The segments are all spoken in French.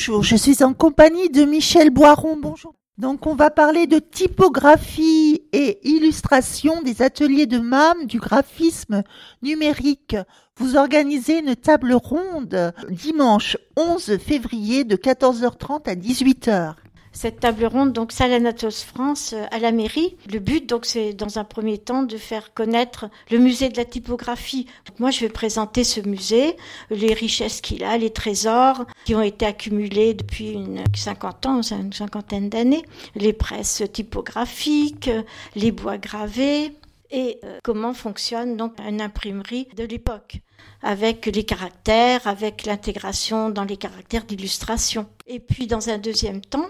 Bonjour, je suis en compagnie de Michel Boiron. Bonjour. Donc on va parler de typographie et illustration des ateliers de MAM du graphisme numérique. Vous organisez une table ronde dimanche 11 février de 14h30 à 18h cette table ronde, donc Salanatos France, euh, à la mairie. Le but, donc, c'est dans un premier temps de faire connaître le musée de la typographie. moi, je vais présenter ce musée, les richesses qu'il a, les trésors qui ont été accumulés depuis une 50 ans, une cinquantaine d'années, les presses typographiques, les bois gravés et euh, comment fonctionne donc une imprimerie de l'époque avec les caractères, avec l'intégration dans les caractères d'illustration. Et puis dans un deuxième temps,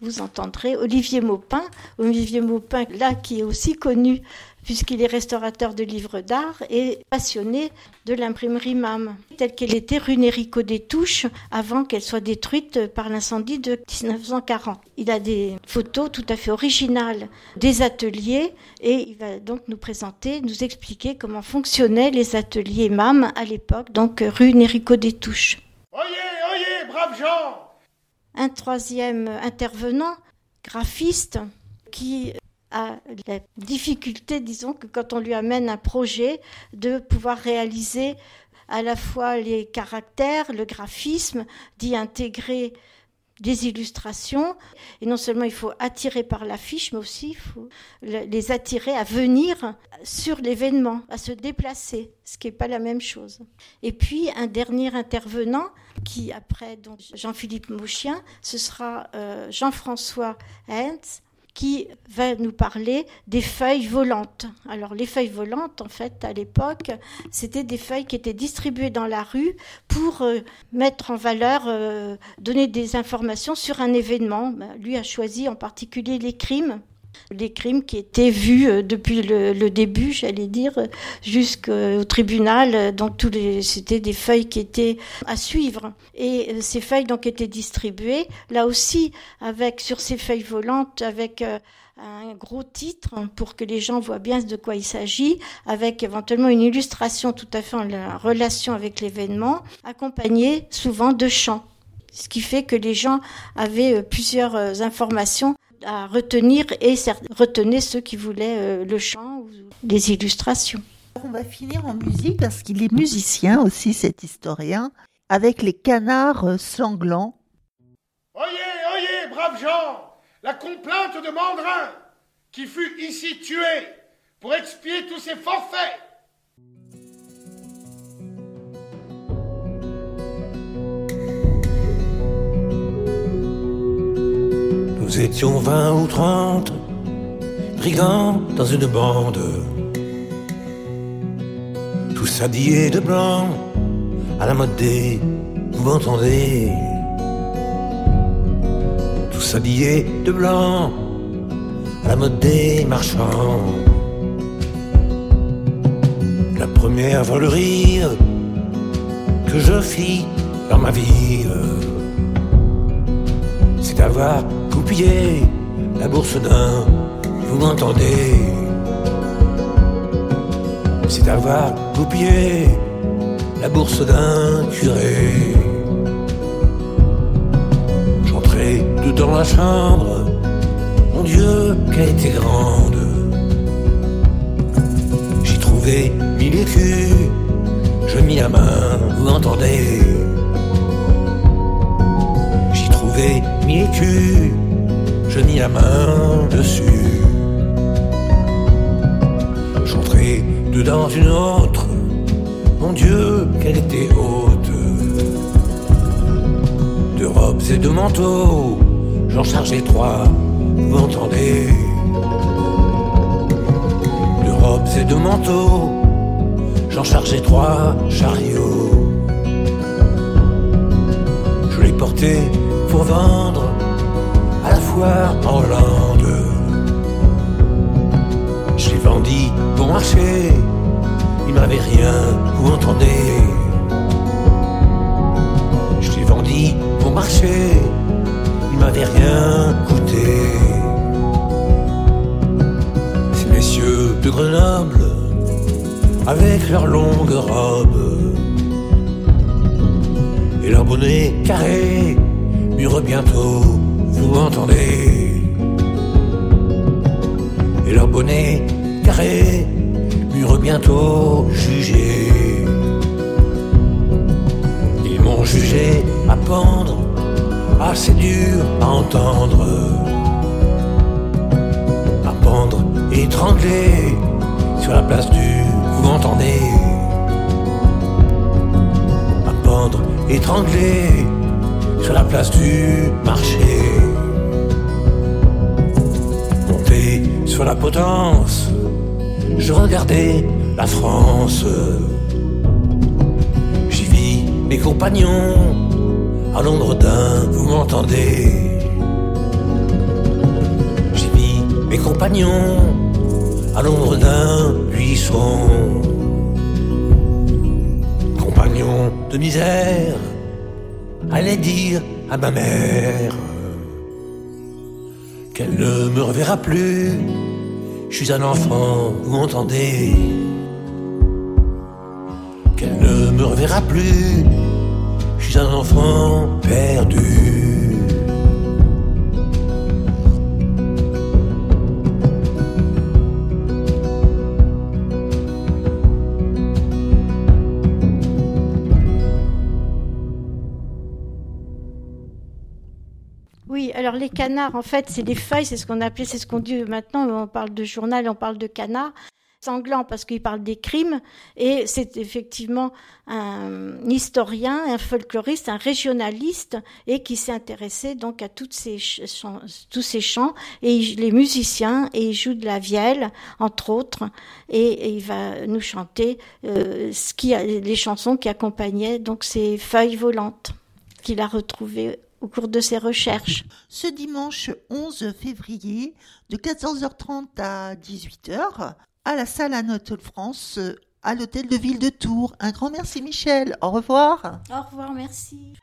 vous entendrez Olivier Maupin. Olivier Maupin, là, qui est aussi connu puisqu'il est restaurateur de livres d'art et passionné de l'imprimerie MAM, telle qu'elle était rue Nérico des Touches avant qu'elle soit détruite par l'incendie de 1940. Il a des photos tout à fait originales des ateliers et il va donc nous présenter, nous expliquer comment fonctionnaient les ateliers MAM à l'époque, donc rue Nérico des Touches. Oyez, oyez, braves gens un troisième intervenant, graphiste, qui a la difficulté, disons, que quand on lui amène un projet, de pouvoir réaliser à la fois les caractères, le graphisme, d'y intégrer des illustrations. Et non seulement il faut attirer par l'affiche, mais aussi il faut les attirer à venir sur l'événement, à se déplacer, ce qui n'est pas la même chose. Et puis un dernier intervenant, qui après donc Jean-Philippe Mouchien, ce sera euh, Jean-François Hentz, qui va nous parler des feuilles volantes. Alors les feuilles volantes, en fait, à l'époque, c'était des feuilles qui étaient distribuées dans la rue pour euh, mettre en valeur, euh, donner des informations sur un événement. Ben, lui a choisi en particulier les crimes les crimes qui étaient vus euh, depuis le, début, j'allais dire, jusqu'au tribunal. Donc tous les, c'était des feuilles qui étaient à suivre. Et euh, ces feuilles donc étaient distribuées, là aussi, avec sur ces feuilles volantes, avec euh, un gros titre pour que les gens voient bien de quoi il s'agit, avec éventuellement une illustration tout à fait en relation avec l'événement, accompagnée souvent de chants. Ce qui fait que les gens avaient plusieurs informations à retenir et retenez ceux qui voulaient euh, le chant ou les illustrations. On va finir en musique parce qu'il est musicien aussi, cet historien, avec les canards euh, sanglants. Oyez, oyez, braves gens, la complainte de Mandrin, qui fut ici tué pour expier tous ses forfaits. Étions vingt ou trente, brigands dans une bande, tous habillés de blanc, à la mode des, vous m'entendez? Tous habillés de blanc, à la mode des marchands. La première volerie que je fis dans ma vie, c'est d'avoir la bourse d'un, vous m'entendez C'est avoir coupillé la bourse d'un curé. J'entrais tout dans la chambre, mon Dieu, qu'elle était grande. J'y trouvais mille écus, je mis la main, vous entendez J'y trouvais mille écus je mis la main dessus. J'entrais dedans une autre, mon Dieu, qu'elle était haute. De robes et de manteaux, j'en chargeais trois, vous entendez De robes et de manteaux, j'en chargeais trois chariots. Je les portais pour vendre en Hollande. J'ai vendu bon marché, il m'avait rien, vous entendez Je l'ai vendu bon marché, il m'avait rien coûté. Ces messieurs de Grenoble, avec leurs longues robes et leurs bonnets carrés mûrent bientôt, vous m'entendez Et leur bonnet carré mûrent bientôt jugé. Ils m'ont jugé à pendre, assez dur à entendre. À pendre, étranglé sur la place du vous m'entendez À pendre, étranglé sur la place du marché. Sur la potence, je regardais la France. J'y vis mes compagnons à l'ombre d'un, vous m'entendez J'y vis mes compagnons à l'ombre d'un buisson. Compagnons de misère, allez dire à ma mère qu'elle ne me reverra plus. Je suis un enfant, vous m'entendez? Qu'elle ne me reverra plus. Je suis un enfant perdu. Oui, alors les canards, en fait, c'est des feuilles, c'est ce qu'on appelait, c'est ce qu'on dit maintenant, on parle de journal, on parle de canard. Sanglant parce qu'il parle des crimes et c'est effectivement un historien, un folkloriste, un régionaliste et qui s'est intéressé donc à toutes ces tous ces chants et les musiciens et il joue de la vielle entre autres et, il va nous chanter euh, les chansons qui accompagnaient donc ces feuilles volantes qu'il a retrouvées au cours de ses recherches. Ce dimanche 11 février, de 14h30 à 18h, à la salle Anatole France, à l'hôtel de ville de Tours. Un grand merci Michel. Au revoir. Au revoir, merci.